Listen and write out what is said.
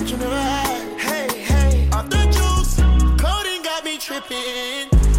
but you. Hey, hey, off the juice, coding got me tripping.